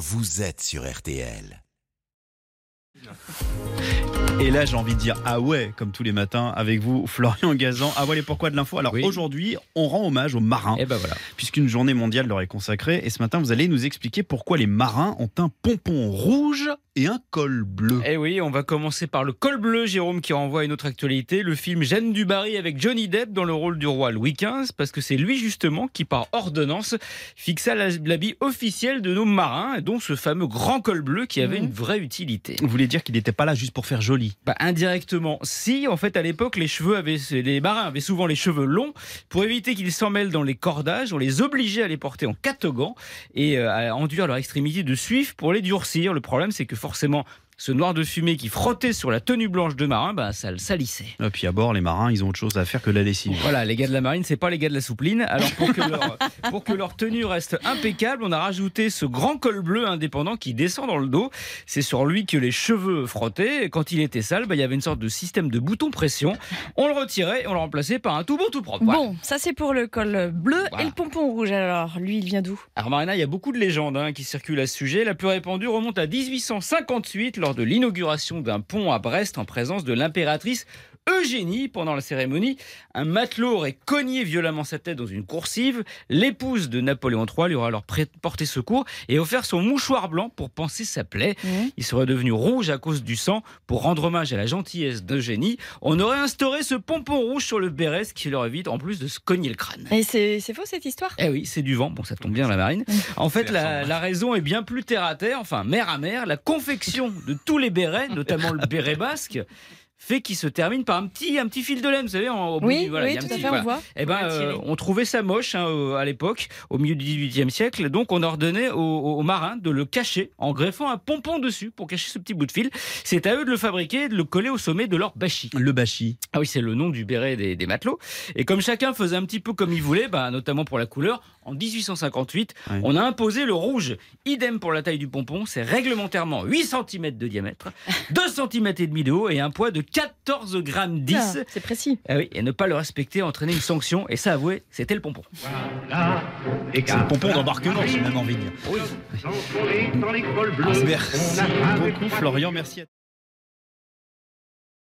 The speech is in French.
vous êtes sur RTL. Et là, j'ai envie de dire ah ouais, comme tous les matins, avec vous, Florian Gazan. Ah ouais, les pourquoi de l'info? Alors Oui. aujourd'hui, on rend hommage aux marins, Et ben voilà. puisqu'une journée mondiale leur est consacrée. Et ce matin, vous allez nous expliquer pourquoi les marins ont un pompon rouge et un col bleu. Eh oui, on va commencer par le col bleu, Jérôme, qui renvoie à une autre actualité, le film Jeanne du Barry avec Johnny Depp dans le rôle du roi Louis XV, parce que c'est lui justement qui, par ordonnance, fixa l'habit officiel de nos marins, dont ce fameux grand col bleu qui avait Mhm. une vraie utilité. Vous voulez dire qu'il n'était pas là juste pour faire joli? Bah, indirectement, si en fait à l'époque les cheveux avaient, les marins avaient souvent les cheveux longs pour éviter qu'ils s'en mêlent dans les cordages, on les obligeait à les porter en catogan et euh, à enduire leur extrémité de suif pour les durcir. Le problème c'est que forcément ce noir de fumée qui frottait sur la tenue blanche de marin, bah, ça le salissait. Et puis à bord, les marins, ils ont autre chose à faire que de la lessive. Voilà, les gars de la marine, c'est pas les gars de la soupline. Alors pour que, leur, pour que leur tenue reste impeccable, on a rajouté ce grand col bleu indépendant qui descend dans le dos. C'est sur lui que les cheveux frottaient. Et quand il était sale, bah, il y avait une sorte de système de bouton pression. On le retirait et on le remplaçait par un tout bon tout propre. Voilà. Bon, ça c'est pour le col bleu Voilà. et le pompon rouge. Alors, lui, il vient d'où? Alors Marina, il y a beaucoup de légendes hein, qui circulent à ce sujet. La plus répandue remonte à 1858 lors de l'inauguration d'un pont à Brest en présence de l'impératrice Eugénie. Pendant la cérémonie, un matelot aurait cogné violemment sa tête dans une coursive. L'épouse de Napoléon III lui aurait alors porté secours et offert son mouchoir blanc pour panser sa plaie. Il serait devenu rouge à cause du sang. Pour rendre hommage à la gentillesse d'Eugénie, on aurait instauré ce pompon rouge sur le béret, ce qui leur évite en plus de se cogner le crâne. Et c'est c'est faux cette histoire? Eh oui, c'est du vent. Bon, ça tombe bien la marine. En fait, la, la raison est bien plus terre à terre, enfin mer à mer. La confection de tous les bérets, notamment le béret basque, fait qu'il se termine par un petit, un petit fil de laine, vous savez, en, au bout Oui, du- voilà, il oui, y a un tout à petit- fait, voilà. on voit. Eh ben, On euh, on trouvait ça moche hein, à l'époque, au milieu du XVIIIe siècle. Donc, on ordonnait aux, aux marins de le cacher en greffant un pompon dessus pour cacher ce petit bout de fil. C'est à eux de le fabriquer et de le coller au sommet de leur bâchi. Le bachi. Ah oui, c'est le nom du béret des, des matelots. Et comme chacun faisait un petit peu comme il voulait, bah, notamment pour la couleur, en 1858, Ouais. on a imposé le rouge. Idem pour la taille du pompon, c'est réglementairement 8 cm de diamètre, 2 cm et demi de haut et un poids de 14 grammes 10. Ah, c'est précis. Ah oui, et ne pas le respecter entraînait une sanction. Et ça, avouez, c'était le pompon. C'est le pompon d'embarquement, j'ai même envie de dire. Oui. Merci beaucoup, Florian. Merci à